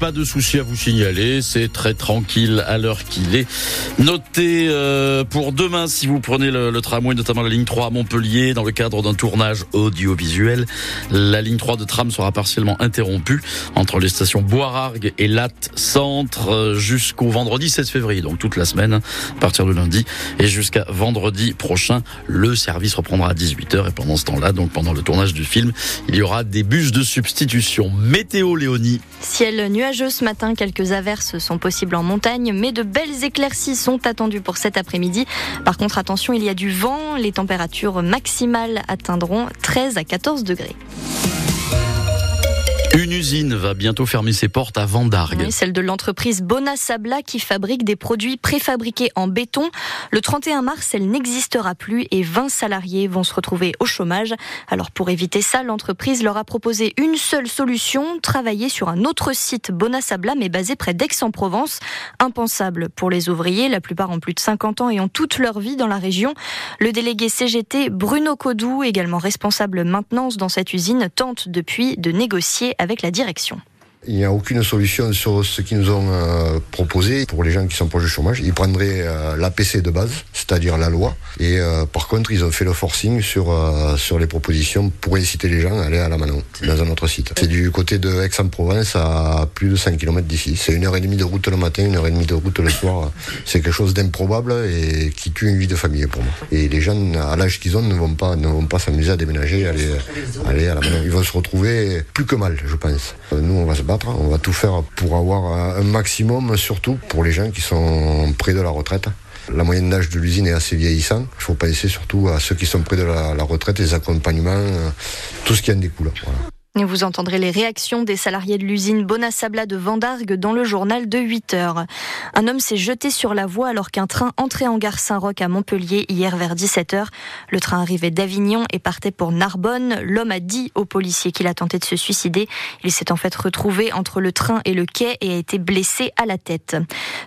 pas de souci à vous signaler. C'est très tranquille à l'heure qu'il est. Notez euh, pour demain, si vous prenez le, le, tramway, notamment la ligne 3 à Montpellier, dans le cadre d'un tournage audiovisuel, la ligne 3 de tram sera partiellement interrompue entre les stations Boirargues et Latte Centre euh, jusqu'au vendredi 16 février, donc toute la semaine, à partir de lundi et jusqu'à vendredi prochain. Le service reprendra à 18h et pendant ce temps-là, donc pendant le tournage du film, il y aura des bus de substitution. Météo Léonie. Ciel nuageux ce matin, quelques averses sont possibles en montagne, mais de belles éclaircies sont attendues pour cet après-midi. Par contre, attention, il y a du vent, les températures maximales atteindront 13 à 14 degrés. Une usine va bientôt fermer ses portes à Vendargue. Celle de l'entreprise Bonasabla qui fabrique des produits préfabriqués en béton. Le 31 mars, elle n'existera plus et 20 salariés vont se retrouver au chômage. Alors pour éviter ça, l'entreprise leur a proposé une seule solution, travailler sur un autre site Bonasabla mais basé près d'Aix-en-Provence. Impensable pour les ouvriers, la plupart ont plus de 50 ans et ont toute leur vie dans la région. Le délégué CGT Bruno Codou, également responsable maintenance dans cette usine, tente depuis de négocier avec la direction. Il n'y a aucune solution sur ce qu'ils nous ont euh, proposé pour les gens qui sont proches du chômage. Ils prendraient euh, l'APC de base, c'est-à-dire la loi. Et euh, par contre, ils ont fait le forcing sur, euh, sur les propositions pour inciter les gens à aller à la Manon, dans un autre site. C'est du côté de Aix-en-Provence à plus de 5 km d'ici. C'est une heure et demie de route le matin, une heure et demie de route le soir. C'est quelque chose d'improbable et qui tue une vie de famille pour moi. Et les gens, à l'âge qu'ils ont, ne vont pas, ne vont pas s'amuser à déménager, aller, aller à la Manon. Ils vont se retrouver plus que mal, je pense. Nous, on va se battre. On va tout faire pour avoir un maximum, surtout pour les gens qui sont près de la retraite. La moyenne d'âge de l'usine est assez vieillissant. Il faut penser surtout à ceux qui sont près de la, retraite, les accompagnements, tout ce qui en découle. Vous entendrez les réactions des salariés de l'usine Bonasabla de Vendargue dans le journal de 8 heures. Un homme s'est jeté sur la voie alors qu'un train entrait en gare Saint-Roch à Montpellier hier vers 17 heures. Le train arrivait d'Avignon et partait pour Narbonne. L'homme a dit aux policiers qu'il a tenté de se suicider. Il s'est en fait retrouvé entre le train et le quai et a été blessé à la tête.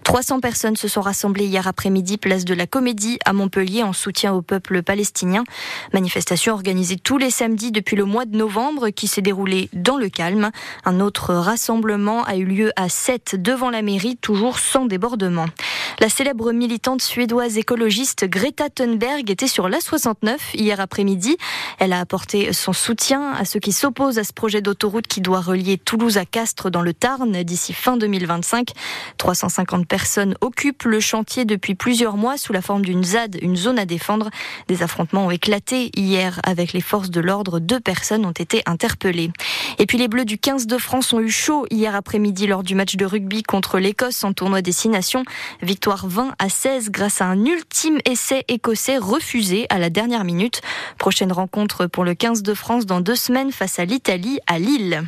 300 personnes se sont rassemblées hier après-midi place de la Comédie à Montpellier en soutien au peuple palestinien. Manifestation organisée tous les samedis depuis le mois de novembre qui s'est dans le calme. Un autre rassemblement a eu lieu à 7 devant la mairie, toujours sans débordement. La célèbre militante suédoise écologiste Greta Thunberg était sur l'A69 hier après-midi. Elle a apporté son soutien à ceux qui s'opposent à ce projet d'autoroute qui doit relier Toulouse à Castres dans le Tarn d'ici fin 2025. 350 personnes occupent le chantier depuis plusieurs mois sous la forme d'une ZAD, une zone à défendre. Des affrontements ont éclaté hier avec les forces de l'ordre. Deux personnes ont été interpellées. Et puis les Bleus du 15 de France ont eu chaud hier après-midi lors du match de rugby contre l'Écosse en tournoi Destination. Victoire 20 à 16 grâce à un ultime essai écossais refusé à la dernière minute. Prochaine rencontre pour le 15 de France dans deux semaines face à l'Italie à Lille.